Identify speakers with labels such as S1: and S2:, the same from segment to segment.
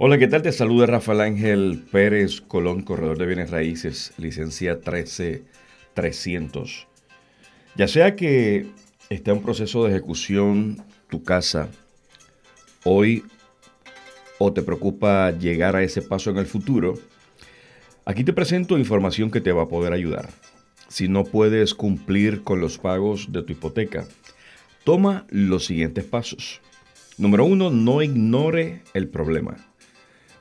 S1: Hola, ¿qué tal? Te saluda Rafael Ángel Pérez Colón, corredor de bienes raíces, licencia 13300. Ya sea que está en proceso de ejecución tu casa hoy o te preocupa llegar a ese paso en el futuro, aquí te presento información que te va a poder ayudar. Si no puedes cumplir con los pagos de tu hipoteca, toma los siguientes pasos. Número uno, no ignore el problema.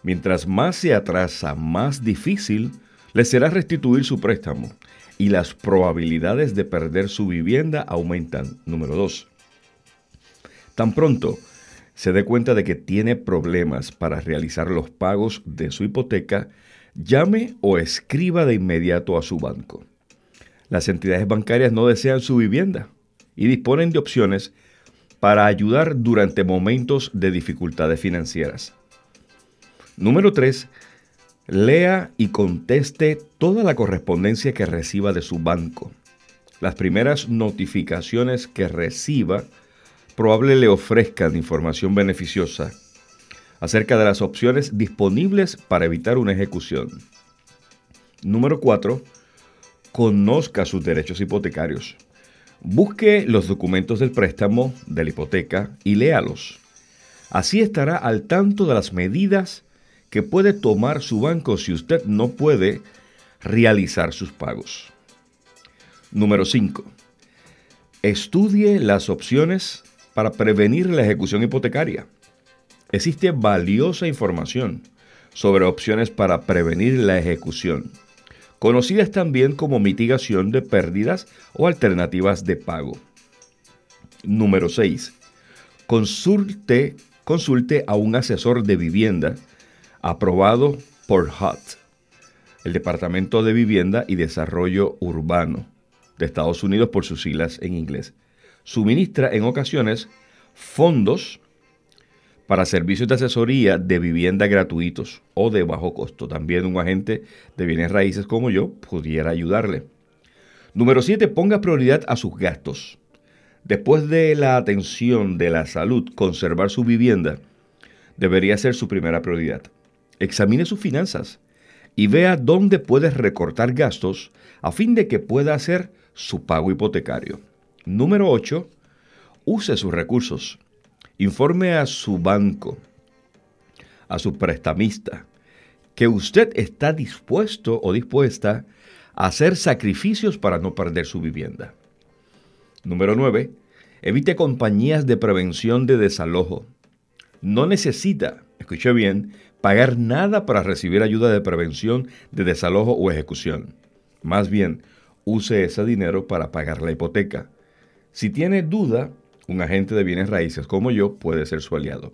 S1: Mientras más se atrasa, más difícil le será restituir su préstamo y las probabilidades de perder su vivienda aumentan. Número 2. Tan pronto se dé cuenta de que tiene problemas para realizar los pagos de su hipoteca, llame o escriba de inmediato a su banco. Las entidades bancarias no desean su vivienda y disponen de opciones para ayudar durante momentos de dificultades financieras. Número 3. Lea y conteste toda la correspondencia que reciba de su banco. Las primeras notificaciones que reciba probable le ofrezcan información beneficiosa acerca de las opciones disponibles para evitar una ejecución. Número 4. Conozca sus derechos hipotecarios. Busque los documentos del préstamo, de la hipoteca y léalos. Así estará al tanto de las medidas que puede tomar su banco si usted no puede realizar sus pagos. Número 5. Estudie las opciones para prevenir la ejecución hipotecaria. Existe valiosa información sobre opciones para prevenir la ejecución, conocidas también como mitigación de pérdidas o alternativas de pago. Número 6. Consulte, consulte a un asesor de vivienda aprobado por HUD, el Departamento de Vivienda y Desarrollo Urbano de Estados Unidos por sus siglas en inglés. Suministra en ocasiones fondos para servicios de asesoría de vivienda gratuitos o de bajo costo. También un agente de bienes raíces como yo pudiera ayudarle. Número 7. Ponga prioridad a sus gastos. Después de la atención de la salud, conservar su vivienda debería ser su primera prioridad. Examine sus finanzas y vea dónde puede recortar gastos a fin de que pueda hacer su pago hipotecario. Número 8. Use sus recursos. Informe a su banco, a su prestamista, que usted está dispuesto o dispuesta a hacer sacrificios para no perder su vivienda. Número 9. Evite compañías de prevención de desalojo. No necesita, escuche bien, pagar nada para recibir ayuda de prevención de desalojo o ejecución. Más bien, use ese dinero para pagar la hipoteca. Si tiene duda, un agente de bienes raíces como yo puede ser su aliado.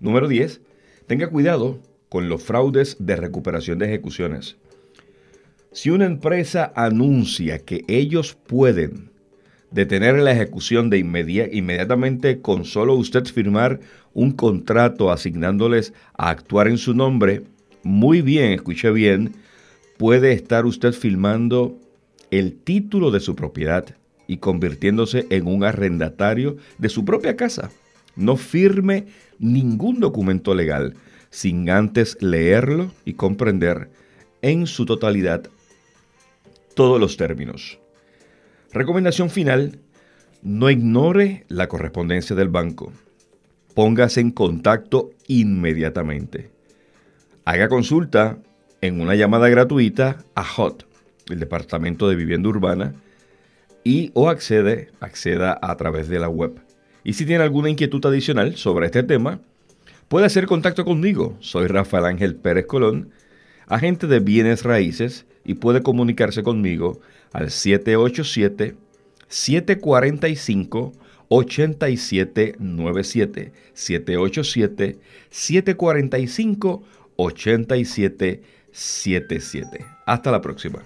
S1: Número 10. Tenga cuidado con los fraudes de recuperación de ejecuciones. Si una empresa anuncia que ellos pueden detener la ejecución de inmediatamente con solo usted firmar un contrato asignándoles a actuar en su nombre, muy bien, escuche bien, puede estar usted filmando el título de su propiedad y convirtiéndose en un arrendatario de su propia casa. No firme ningún documento legal sin antes leerlo y comprender en su totalidad todos los términos. Recomendación final, no ignore la correspondencia del banco. Póngase en contacto inmediatamente. Haga consulta en una llamada gratuita a HOT, el Departamento de Vivienda Urbana, y o accede, acceda a través de la web. Y si tiene alguna inquietud adicional sobre este tema, puede hacer contacto conmigo. Soy Rafael Ángel Pérez Colón, agente de bienes raíces, y puede comunicarse conmigo al 787-745-8797. 787-745-8777. Hasta la próxima.